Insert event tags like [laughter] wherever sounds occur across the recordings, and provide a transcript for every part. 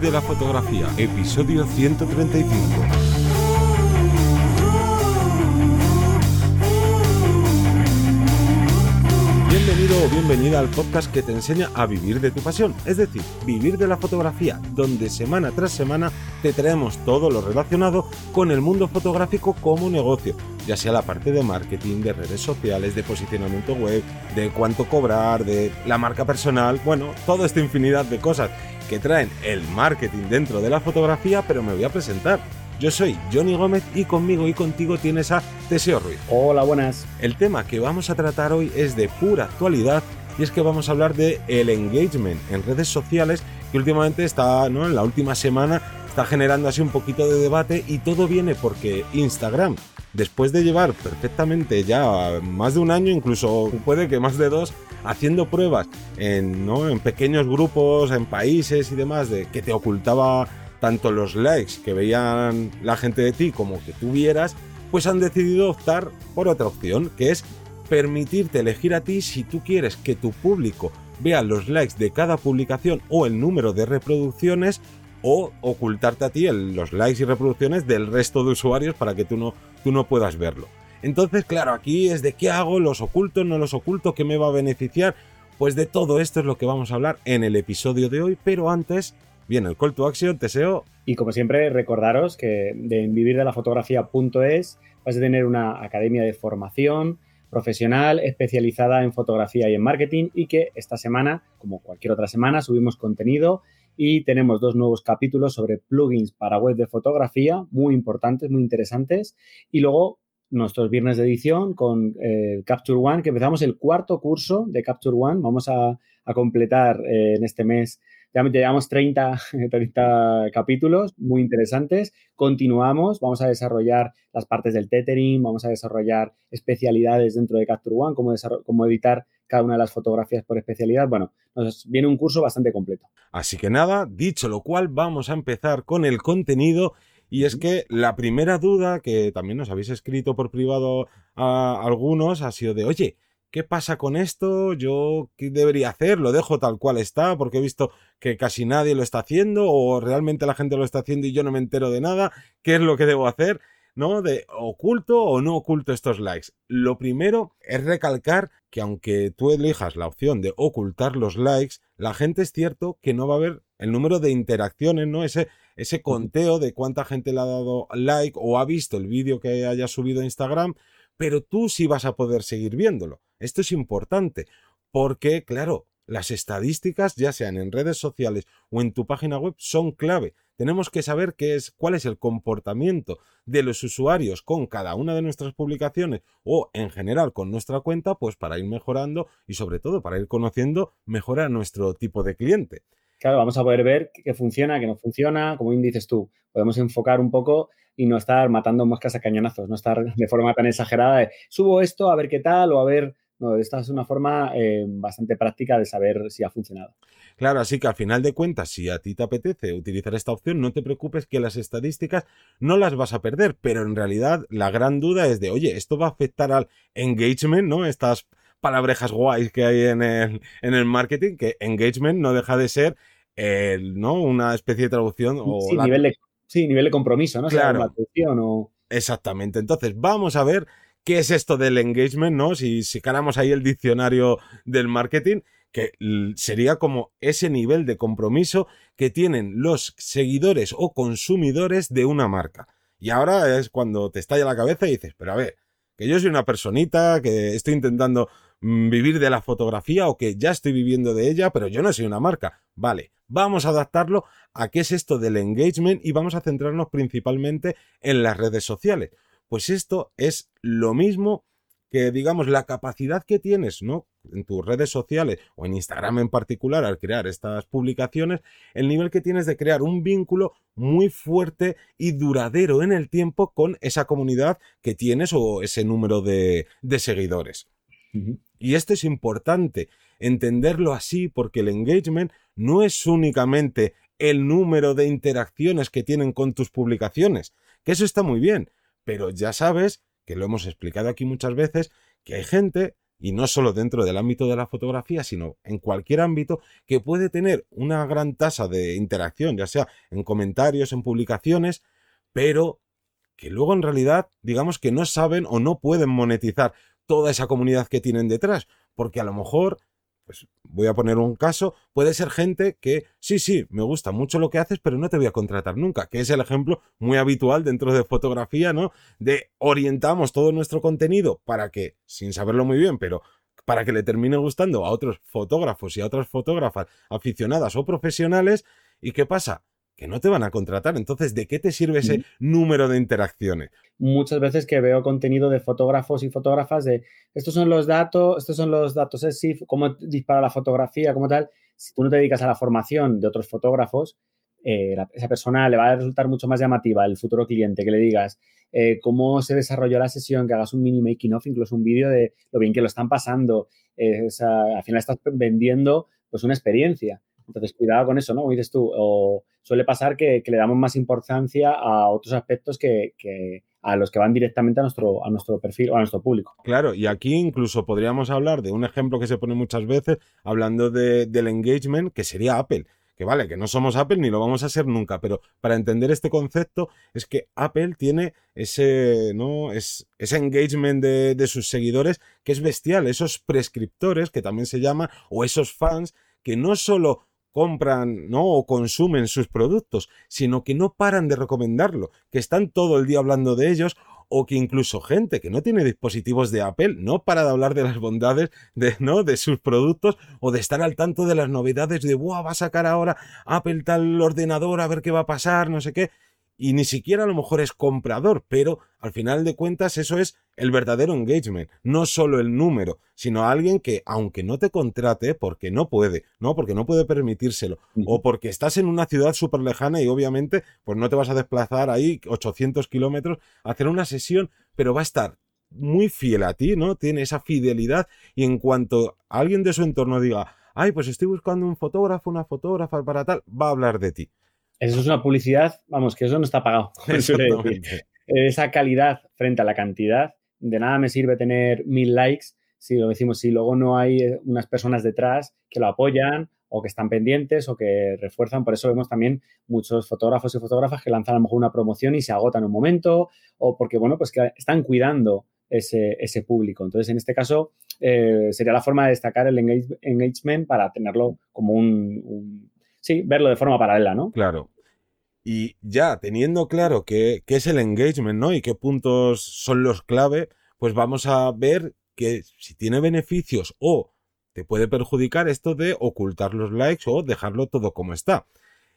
De la fotografía, episodio 135. Bienvenido o bienvenida al podcast que te enseña a vivir de tu pasión, es decir, vivir de la fotografía, donde semana tras semana te traemos todo lo relacionado con el mundo fotográfico como negocio, ya sea la parte de marketing, de redes sociales, de posicionamiento web, de cuánto cobrar, de la marca personal, bueno, toda esta infinidad de cosas que traen el marketing dentro de la fotografía, pero me voy a presentar. Yo soy Johnny Gómez y conmigo y contigo tienes a Teseo Ruiz. Hola, buenas. El tema que vamos a tratar hoy es de pura actualidad y es que vamos a hablar de el engagement en redes sociales que últimamente está, ¿no? En la última semana está generando así un poquito de debate y todo viene porque Instagram, después de llevar perfectamente ya más de un año, incluso puede que más de dos, haciendo pruebas en, pequeños grupos, en países y demás, de que te ocultaba tanto los likes que veían la gente de ti como que tú vieras, pues han decidido optar por otra opción, que es permitirte elegir a ti si tú quieres que tu público vea los likes de cada publicación o el número de reproducciones o ocultarte a ti los likes y reproducciones del resto de usuarios para que tú no, tú no puedas verlo. Entonces, claro, aquí es de qué hago, los oculto, no los oculto, qué me va a beneficiar. Pues de todo esto es lo que vamos a hablar en el episodio de hoy, pero antes viene el call to action, deseo. Y como siempre, recordaros que en vivirdelafotografía.es vais a tener una academia de formación profesional especializada en fotografía y en marketing y que esta semana, como cualquier otra semana, subimos contenido y tenemos dos nuevos capítulos sobre plugins para web de fotografía, muy importantes, muy interesantes. Y luego nuestros viernes de edición con eh, Capture One, que empezamos el cuarto curso de Capture One. Vamos a, completar eh, en este mes, ya llevamos 30, 30 [laughs] capítulos muy interesantes. Continuamos, vamos a desarrollar las partes del tethering, vamos a desarrollar especialidades dentro de Capture One, cómo, cómo editar cada una de las fotografías por especialidad. Bueno, nos viene un curso bastante completo. Así que nada, dicho lo cual, vamos a empezar con el contenido y es que la primera duda que también nos habéis escrito por privado a algunos ha sido de, oye, ¿qué pasa con esto? ¿Yo qué debería hacer? ¿Lo dejo tal cual está? Porque he visto que casi nadie lo está haciendo o realmente la gente lo está haciendo y yo no me entero de nada. ¿Qué es lo que debo hacer? ¿No? De oculto o no oculto estos likes. Lo primero es recalcar que aunque tú elijas la opción de ocultar los likes, la gente es cierto que no va a ver el número de interacciones, ¿no? Ese, ese conteo de cuánta gente le ha dado like o ha visto el vídeo que haya subido a Instagram, pero tú sí vas a poder seguir viéndolo. Esto es importante porque, claro, las estadísticas, ya sean en redes sociales o en tu página web, son clave. Tenemos que saber qué es, cuál es el comportamiento de los usuarios con cada una de nuestras publicaciones o en general con nuestra cuenta, pues para ir mejorando y sobre todo para ir conociendo mejor a nuestro tipo de cliente. Claro, vamos a poder ver qué funciona, qué no funciona, como dices tú. Podemos enfocar un poco y no estar matando moscas a cañonazos, no estar de forma tan exagerada de subo esto a ver qué tal o a ver no, esta es una forma eh, bastante práctica de saber si ha funcionado. Claro, así que al final de cuentas, si a ti te apetece utilizar esta opción, no te preocupes que las estadísticas no las vas a perder, pero en realidad la gran duda es de, oye, esto va a afectar al engagement, ¿no? Estas palabrejas guays que hay en el, en el marketing, que engagement no deja de ser ¿no? una especie de traducción o sí, nivel de, sí, nivel de compromiso, ¿no? Claro. o... Exactamente. Entonces, vamos a ver qué es esto del engagement, ¿no? Si, caramos ahí el diccionario del marketing que sería como ese nivel de compromiso que tienen los seguidores o consumidores de una marca. Y ahora es cuando te estalla la cabeza y dices, pero a ver, que yo soy una personita, que estoy intentando mm, vivir de la fotografía o que ya estoy viviendo de ella, pero yo no soy una marca. Vale, vamos a adaptarlo a qué es esto del engagement y vamos a centrarnos principalmente en las redes sociales. Pues esto es lo mismo que digamos la capacidad que tienes, ¿no? En tus redes sociales o en Instagram en particular al crear estas publicaciones, el nivel que tienes de crear un vínculo muy fuerte y duradero en el tiempo con esa comunidad que tienes o ese número de, de seguidores. Y esto es importante, entenderlo así porque el engagement no es únicamente el número de interacciones que tienen con tus publicaciones, que eso está muy bien, pero ya sabes que lo hemos explicado aquí muchas veces, que hay gente y no solo dentro del ámbito de la fotografía, sino en cualquier ámbito, que puede tener una gran tasa de interacción, ya sea en comentarios, en publicaciones, pero que luego en realidad, digamos que no saben o no pueden monetizar toda esa comunidad que tienen detrás, porque a lo mejor pues voy a poner un caso, puede ser gente que sí, sí, me gusta mucho lo que haces, pero no te voy a contratar nunca, que es el ejemplo muy habitual dentro de fotografía, ¿no? De orientamos todo nuestro contenido para que, sin saberlo muy bien, pero para que le termine gustando a otros fotógrafos y a otras fotógrafas aficionadas o profesionales, ¿y qué pasa? Que no te van a contratar. Entonces, ¿de qué te sirve ese número de interacciones? Muchas veces que veo contenido de fotógrafos y fotógrafas de estos son los datos, estos son los datos ESIF, cómo dispara la fotografía, como tal. Si tú no te dedicas a la formación de otros fotógrafos, eh, esa persona le va a resultar mucho más llamativa el futuro cliente que le digas eh, cómo se desarrolló la sesión, que hagas un mini making of, incluso un vídeo de lo bien que lo están pasando. Eh, al final estás vendiendo pues una experiencia. Entonces, cuidado con eso, ¿no? Como dices tú, o suele pasar que, le damos más importancia a otros aspectos que, a los que van directamente a nuestro, a nuestro perfil o a nuestro público. Claro, y aquí incluso podríamos hablar de un ejemplo que se pone muchas veces, hablando del engagement, que sería Apple que vale, que no somos Apple ni lo vamos a ser nunca, pero para entender este concepto es que Apple tiene ese, ¿no? Es, ese engagement de, de, sus seguidores que es bestial, esos prescriptores que también se llama, o esos fans que no solo compran ¿no? o consumen sus productos, sino que no paran de recomendarlo, que están todo el día hablando de ellos o que incluso gente que no tiene dispositivos de Apple no para de hablar de las bondades de, ¿no? de sus productos o de estar al tanto de las novedades de, ¡buah! Va a sacar ahora Apple tal ordenador a ver qué va a pasar, no sé qué y ni siquiera a lo mejor es comprador, pero al final de cuentas eso es el verdadero engagement, no solo el número, sino alguien que aunque no te contrate porque no puede, ¿no? Porque no puede permitírselo o porque estás en una ciudad súper lejana y obviamente pues no te vas a desplazar ahí 800 kilómetros a hacer una sesión, pero va a estar muy fiel a ti, ¿no? Tiene esa fidelidad y en cuanto alguien de su entorno diga, ay, pues estoy buscando un fotógrafo, una fotógrafa para tal, va a hablar de ti. Eso es una publicidad, vamos, que eso no está pagado. [laughs] [laughs] Esa calidad frente a la cantidad, de nada me sirve tener mil likes si lo decimos, si luego no hay eh, unas personas detrás que lo apoyan o que están pendientes o que refuerzan. Por eso vemos también muchos fotógrafos y fotógrafas que lanzan a lo mejor una promoción y se agotan un momento o porque, bueno, pues que están cuidando ese, ese público. Entonces, en este caso, eh, sería la forma de destacar el engagement para tenerlo como un sí, verlo de forma paralela, ¿no? Claro. Y ya teniendo claro qué, es el engagement, ¿no? Y qué puntos son los clave, pues vamos a ver que si tiene beneficios o te puede perjudicar esto de ocultar los likes o dejarlo todo como está.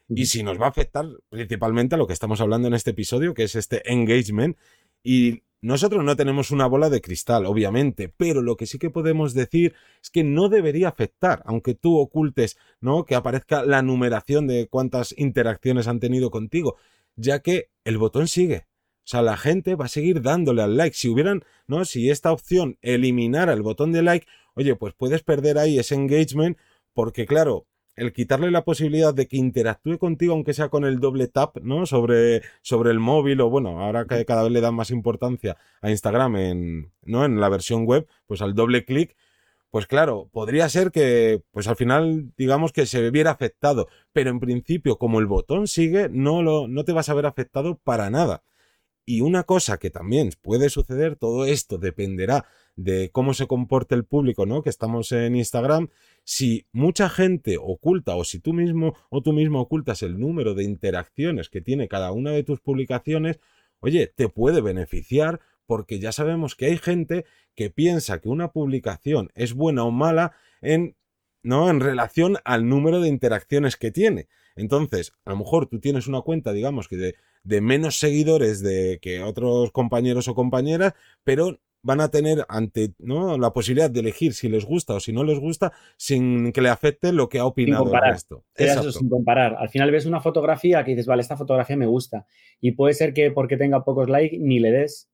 Y si nos va a afectar principalmente a lo que estamos hablando en este episodio, que es este engagement. Y nosotros no tenemos una bola de cristal, obviamente, pero lo que sí que podemos decir es que no debería afectar, aunque tú ocultes, ¿no? Que aparezca la numeración de cuántas interacciones han tenido contigo, ya que el botón sigue. O sea, la gente va a seguir dándole al like. Si hubieran, ¿no? Si esta opción eliminara el botón de like, oye, pues puedes perder ahí ese engagement, porque claro, el quitarle la posibilidad de que interactúe contigo, aunque sea con el doble tap, ¿no? Sobre, sobre el móvil, o bueno, ahora que cada vez le dan más importancia a Instagram en, ¿no? En la versión web, pues al doble clic, pues claro, podría ser que, pues al final, digamos que se viera afectado, pero en principio, como el botón sigue, no, lo, no te vas a ver afectado para nada. Y una cosa que también puede suceder, todo esto dependerá de cómo se comporte el público, ¿no? Que estamos en Instagram, si mucha gente oculta o si tú mismo o tú mismo ocultas el número de interacciones que tiene cada una de tus publicaciones, oye, te puede beneficiar porque ya sabemos que hay gente que piensa que una publicación es buena o mala en ¿no? En relación al número de interacciones que tiene. Entonces, a lo mejor tú tienes una cuenta, digamos que de, de menos seguidores de que otros compañeros o compañeras, pero van a tener ante ¿no? la posibilidad de elegir si les gusta o si no les gusta sin que le afecte lo que ha opinado el resto. Eso, sin comparar. Al final ves una fotografía que dices, vale, esta fotografía me gusta. Y puede ser que porque tenga pocos likes ni le des.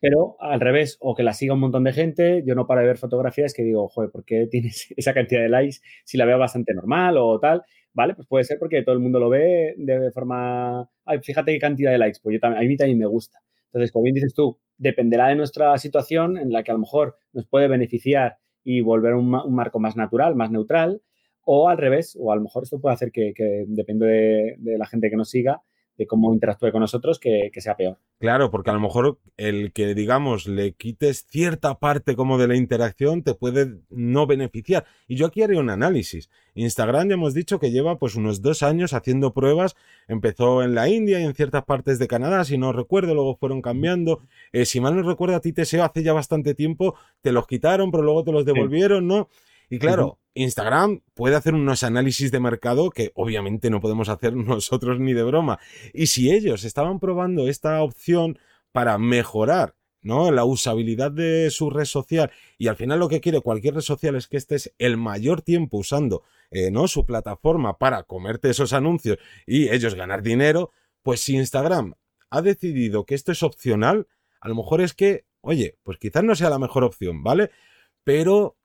Pero al revés, o que la siga un montón de gente, yo no paro de ver fotografías que digo, joder, ¿por qué tienes [laughs] esa cantidad de likes si la veo bastante normal o tal? ¿Vale? Pues puede ser porque todo el mundo lo ve de forma, ay, fíjate qué cantidad de likes, pues yo también, a mí también me gusta. Entonces, como bien dices tú, dependerá de nuestra situación en la que a lo mejor nos puede beneficiar y volver un, marco más natural, más neutral, o al revés, o a lo mejor esto puede hacer que, depende de, la gente que nos siga, de cómo interactúe con nosotros, que, sea peor. Claro, porque a lo mejor el que, digamos, le quites cierta parte como de la interacción te puede no beneficiar. Y yo aquí haría un análisis. Instagram ya hemos dicho que lleva pues unos dos años haciendo pruebas. Empezó en la India y en ciertas partes de Canadá, si no recuerdo, luego fueron cambiando. Eh, si mal no recuerdo, a ti te hace ya bastante tiempo, te los quitaron, pero luego te los devolvieron, ¿no? Y claro, Instagram puede hacer unos análisis de mercado que obviamente no podemos hacer [laughs] nosotros ni de broma. Y si ellos estaban probando esta opción para mejorar ¿no? la usabilidad de su red social y al final lo que quiere cualquier red social es que estés el mayor tiempo usando eh, ¿no? su plataforma para comerte esos anuncios y ellos ganar dinero, pues si Instagram ha decidido que esto es opcional, a lo mejor es que, oye, pues quizás no sea la mejor opción, ¿vale? Pero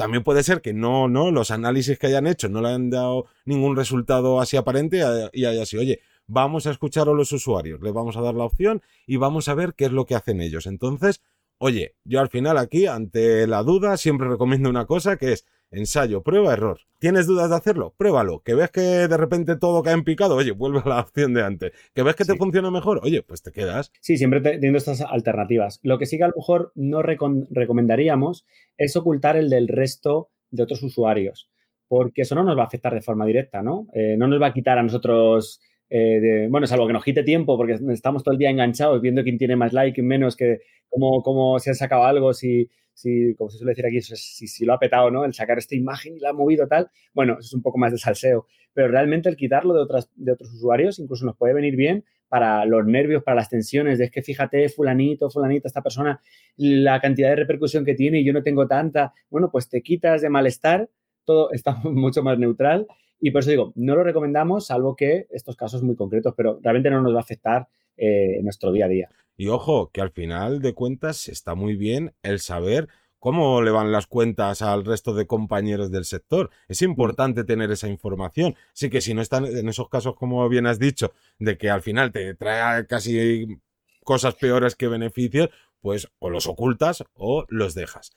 también puede ser que no, no, los análisis que hayan hecho no le han dado ningún resultado así aparente y haya sido, oye, vamos a escuchar a los usuarios, les vamos a dar la opción y vamos a ver qué es lo que hacen ellos. Entonces, oye, yo al final aquí, ante la duda, siempre recomiendo una cosa que es ensayo, prueba, error. ¿Tienes dudas de hacerlo? Pruébalo. Que ves que de repente todo cae en picado, oye, vuelve a la opción de antes. Que ves que te funciona mejor, oye, pues te quedas. Sí, siempre teniendo estas alternativas. Lo que sí que a lo mejor no recomendaríamos es ocultar el del resto de otros usuarios, porque eso no nos va a afectar de forma directa, ¿no? Eh, no nos va a quitar a nosotros eh, de, bueno, algo que nos quite tiempo porque estamos todo el día enganchados viendo quién tiene más like, menos, que cómo, cómo se ha sacado algo, si, si, como se suele decir aquí, si, si, lo ha petado, ¿no? El sacar esta imagen y la ha movido tal, bueno, eso es un poco más de salseo. Pero realmente el quitarlo de, otras, de otros usuarios incluso nos puede venir bien para los nervios, para las tensiones, de es que fíjate, fulanito, fulanita, esta persona, la cantidad de repercusión que tiene y yo no tengo tanta, bueno, pues te quitas de malestar, todo está [laughs] mucho más neutral y por eso digo, no lo recomendamos, salvo que estos casos muy concretos, pero realmente no nos va a afectar eh, en nuestro día a día. Y ojo, que al final de cuentas está muy bien el saber cómo le van las cuentas al resto de compañeros del sector. Es importante tener esa información. Sí que si no están en esos casos, como bien has dicho, de que al final te trae casi cosas peores que beneficios, pues o los ocultas o los dejas.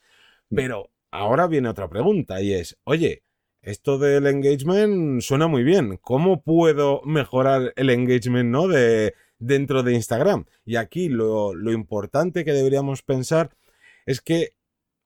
Pero ahora viene otra pregunta y es, oye, esto del engagement suena muy bien. ¿Cómo puedo mejorar el engagement, no? De, dentro de Instagram. Y aquí lo, importante que deberíamos pensar es que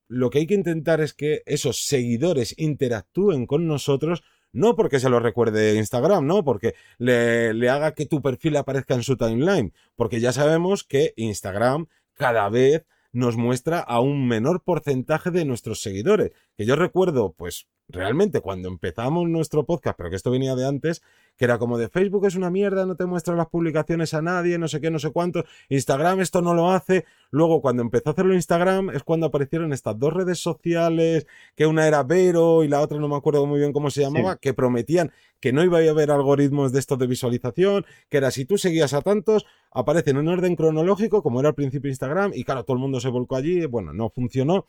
lo que hay que intentar es que esos seguidores interactúen con nosotros, no porque se lo recuerde Instagram, no porque le, le, haga que tu perfil aparezca en su timeline, porque ya sabemos que Instagram cada vez nos muestra a un menor porcentaje de nuestros seguidores. Que yo recuerdo, pues realmente cuando empezamos nuestro podcast, pero que esto venía de antes, que era como de Facebook es una mierda, no te muestra las publicaciones a nadie, no sé qué, no sé cuánto, Instagram esto no lo hace. Luego cuando empezó a hacerlo Instagram es cuando aparecieron estas dos redes sociales, que una era Vero y la otra no me acuerdo muy bien cómo se llamaba, que prometían que no iba a haber algoritmos de estos de visualización, que era si tú seguías a tantos, aparecen en un orden cronológico, como era al principio Instagram, y claro, todo el mundo se volcó allí, bueno, no funcionó.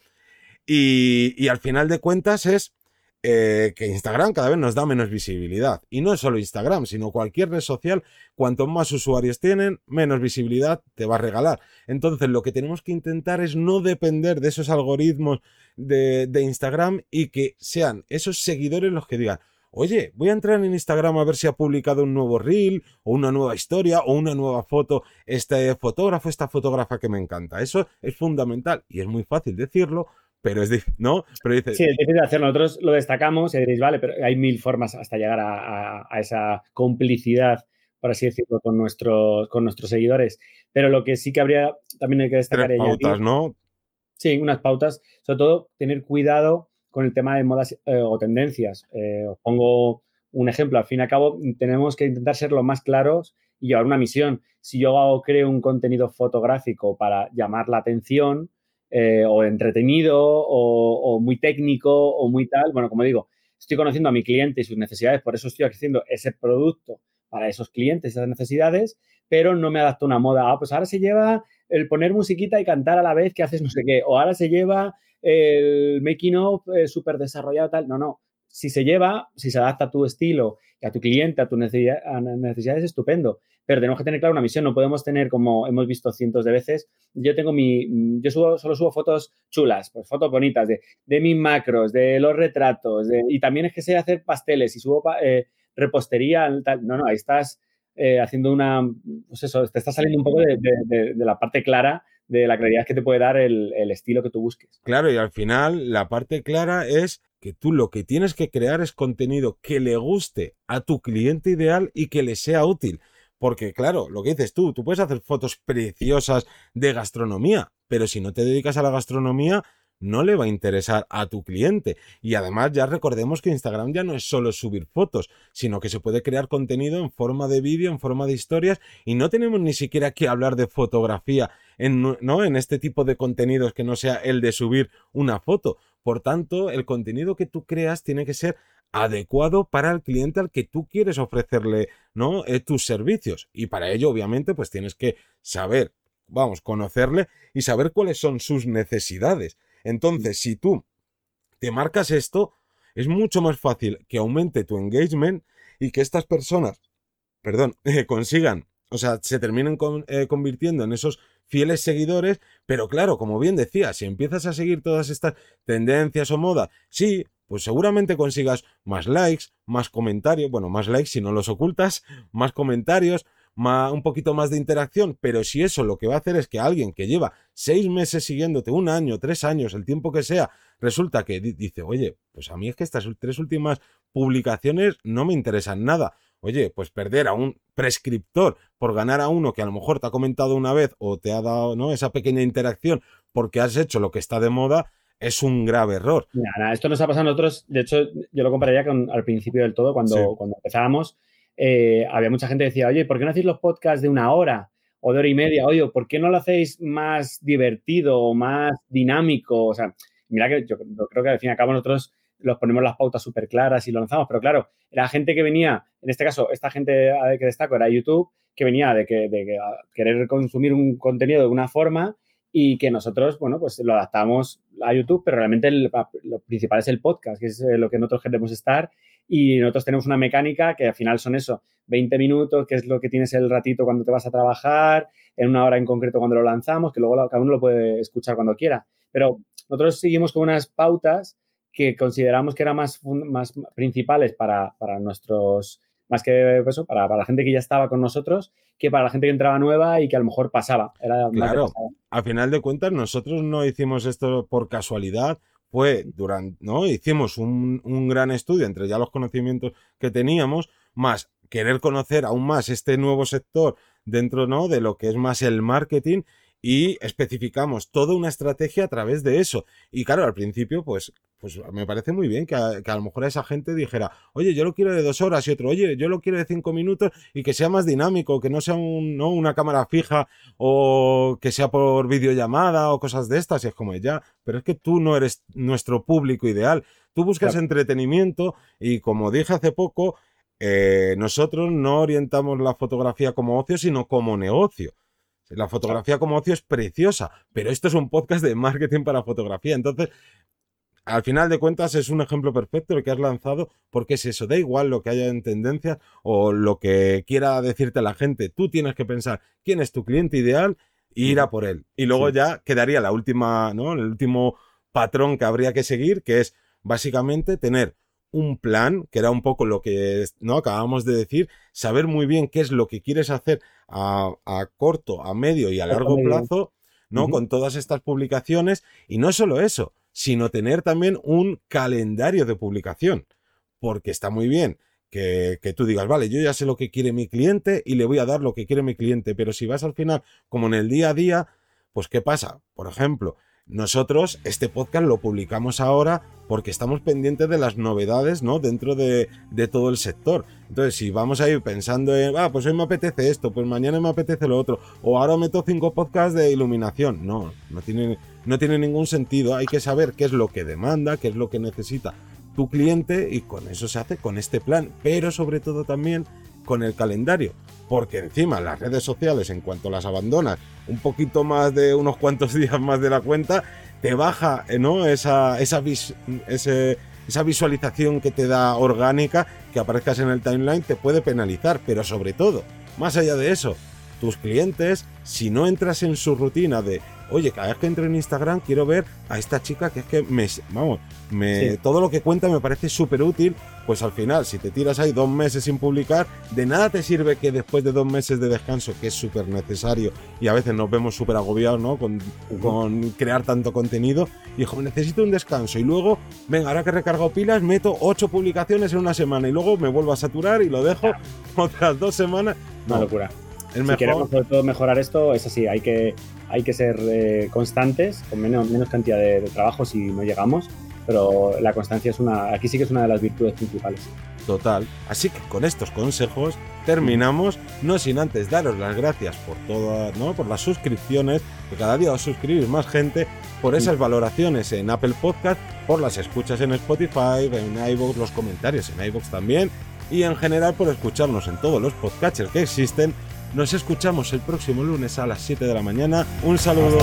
Y, y al final de cuentas es eh, que Instagram cada vez nos da menos visibilidad. Y no es solo Instagram, sino cualquier red social, cuanto más usuarios tienen, menos visibilidad te va a regalar. Entonces lo que tenemos que intentar es no depender de esos algoritmos de, de Instagram y que sean esos seguidores los que digan, oye, voy a entrar en Instagram a ver si ha publicado un nuevo reel o una nueva historia o una nueva foto, este fotógrafo, esta fotógrafa que me encanta. Eso es fundamental y es muy fácil decirlo pero es difícil, ¿no? Pero dice... Sí, es difícil hacerlo. Nosotros lo destacamos y diréis, vale, pero hay mil formas hasta llegar a, esa complicidad, por así decirlo, con nuestros, con nuestros seguidores. Pero lo que sí que habría también hay que destacar... Tres pautas, ¿no? Sí, unas pautas. Sobre todo, tener cuidado con el tema de modas eh, o tendencias. Eh, os pongo un ejemplo. Al fin y al cabo, tenemos que intentar ser lo más claros y llevar una misión. Si yo creo un contenido fotográfico para llamar la atención, eh, o entretenido o, muy técnico o muy tal. Bueno, como digo, estoy conociendo a mi cliente y sus necesidades, por eso estoy haciendo ese producto para esos clientes, esas necesidades, pero no me adapto a una moda. Ah, pues ahora se lleva el poner musiquita y cantar a la vez que haces no sé qué, o ahora se lleva el making of eh, súper desarrollado tal. No, no. si se lleva, si se adapta a tu estilo, a tu cliente, a tus necesidades, estupendo. Pero tenemos que tener claro una misión. No podemos tener, como hemos visto cientos de veces, yo tengo mi, yo subo, solo subo fotos chulas, pues fotos bonitas de, de mis macros, de los retratos, y también es que sé hacer pasteles y subo eh, repostería, no, no, ahí estás eh, haciendo una, pues eso, te está saliendo un poco de, la parte clara de la claridad que te puede dar el, estilo que tú busques. Claro, y al final la parte clara es que tú lo que tienes que crear es contenido que le guste a tu cliente ideal y que le sea útil. Porque claro, lo que dices tú, tú puedes hacer fotos preciosas de gastronomía, pero si no te dedicas a la gastronomía, no le va a interesar a tu cliente. Y además ya recordemos que Instagram ya no es solo subir fotos, sino que se puede crear contenido en forma de vídeo, en forma de historias, y no tenemos ni siquiera que hablar de fotografía en, ¿no? en este tipo de contenidos que no sea el de subir una foto. Por tanto, el contenido que tú creas tiene que ser adecuado para el cliente al que tú quieres ofrecerle ¿no? Eh, tus servicios. Y para ello, obviamente, pues tienes que saber, vamos, conocerle y saber cuáles son sus necesidades. Entonces, si tú te marcas esto, es mucho más fácil que aumente tu engagement y que estas personas, perdón, [laughs] consigan, o sea, se terminen eh, convirtiendo en esos fieles seguidores, pero claro, como bien decía, si empiezas a seguir todas estas tendencias o moda, sí, pues seguramente consigas más likes, más comentarios, bueno, más likes si no los ocultas, más comentarios, un poquito más de interacción, pero si eso lo que va a hacer es que alguien que lleva seis meses siguiéndote, un año, tres años, el tiempo que sea, resulta que dice, oye, pues a mí es que estas tres últimas publicaciones no me interesan nada. Oye, pues perder a un prescriptor por ganar a uno que a lo mejor te ha comentado una vez o te ha dado ¿no? esa pequeña interacción porque has hecho lo que está de moda, es un grave error. esto nos ha pasado a nosotros, de hecho, yo lo compararía con al principio del todo, cuando, cuando empezábamos, eh, había mucha gente que decía, oye, ¿por qué no hacéis los podcasts de una hora o de hora y media? Oye, ¿por qué no lo hacéis más divertido o más dinámico? O sea, mira que yo, creo que al fin y al cabo nosotros los ponemos las pautas súper claras y lo lanzamos, pero claro, la gente que venía, en este caso, esta gente que destaco era YouTube, que venía de, que, de querer consumir un contenido de una forma y que nosotros, bueno, pues lo adaptamos a YouTube, pero realmente lo principal es el podcast, que es eh, lo que nosotros queremos estar y nosotros tenemos una mecánica que al final son eso, 20 minutos, que es lo que tienes el ratito cuando te vas a trabajar, en una hora en concreto cuando lo lanzamos, que luego cada uno lo puede escuchar cuando quiera. Pero nosotros seguimos con unas pautas que consideramos que eran más, más principales para, para nuestros más que eso, para, la gente que ya estaba con nosotros, que para la gente que entraba nueva y que a lo mejor pasaba. Era claro, a final de cuentas, nosotros no hicimos esto por casualidad, fue durante, ¿no? Hicimos un, un gran estudio entre ya los conocimientos que teníamos, más querer conocer aún más este nuevo sector dentro, ¿no? De lo que es más el marketing y especificamos toda una estrategia a través de eso. Y claro, al principio, pues, pues me parece muy bien que a, lo mejor esa gente dijera, oye, yo lo quiero de dos horas y otro, oye, yo lo quiero de cinco minutos y que sea más dinámico, que no sea un, ¿no? una cámara fija o que sea por videollamada o cosas de estas. Y es como, ya, pero es que tú no eres nuestro público ideal. Tú buscas entretenimiento y como dije hace poco, eh, nosotros no orientamos la fotografía como ocio, sino como negocio. La fotografía como ocio es preciosa, pero esto es un podcast de marketing para fotografía. Entonces, al final de cuentas es un ejemplo perfecto el que has lanzado porque es eso, da igual lo que haya en tendencias o lo que quiera decirte la gente, tú tienes que pensar quién es tu cliente ideal e ir a por él. Y luego ya quedaría la última, ¿no? El último patrón que habría que seguir, que es básicamente tener un plan, que era un poco lo que no acabamos de decir, saber muy bien qué es lo que quieres hacer a, corto, a medio y a largo plazo, ¿no? Con todas estas publicaciones. Y no solo eso, sino tener también un calendario de publicación. Porque está muy bien que, que, tú digas, vale, yo ya sé lo que quiere mi cliente y le voy a dar lo que quiere mi cliente. Pero si vas al final, como en el día a día, pues ¿qué pasa? Por ejemplo, nosotros este podcast lo publicamos ahora porque estamos pendientes de las novedades, ¿no? Dentro de, todo el sector. Entonces, si vamos a ir pensando en, ah, pues hoy me apetece esto, pues mañana me apetece lo otro, o ahora meto cinco podcasts de iluminación. No, no tiene, no tiene ningún sentido. Hay que saber qué es lo que demanda, qué es lo que necesita tu cliente y con eso se hace con este plan, pero sobre todo también con el calendario porque encima las redes sociales, en cuanto las abandonas un poquito más de unos cuantos [laughs] días más de la cuenta, te baja ¿no? esa, esa ese, esa visualización que te da orgánica, que aparezcas en el timeline, te puede penalizar, pero sobre todo, más allá de eso, tus clientes, si no entras en su rutina de, oye, cada vez que entro en Instagram quiero ver a esta chica que es que me, vamos, me, todo lo que cuenta me parece súper útil, pues al final, si te tiras ahí dos meses sin publicar, de nada te sirve que después de dos meses de descanso, que es súper necesario, y a veces nos vemos súper agobiados, ¿no? Con, con, crear tanto contenido, y dijo, necesito un descanso, y luego, venga, ahora que recargo pilas, meto ocho publicaciones en una semana, y luego me vuelvo a saturar y lo dejo [laughs] otras dos semanas. Una locura si queremos sobre todo mejorar esto, es así, hay que, hay que ser eh, constantes, con menos, menos cantidad de, trabajo si no llegamos, pero la constancia es una, aquí sí que es una de las virtudes principales. Total. Así que con estos consejos terminamos, no sin antes daros las gracias por todas, ¿no? Por las suscripciones, que cada día os suscribís más gente, por esas valoraciones en Apple Podcast, por las escuchas en Spotify, en iVoox, los comentarios en iVoox también, y en general por escucharnos en todos los podcasts que existen nos escuchamos el próximo lunes a las 7 de la mañana. Un saludo.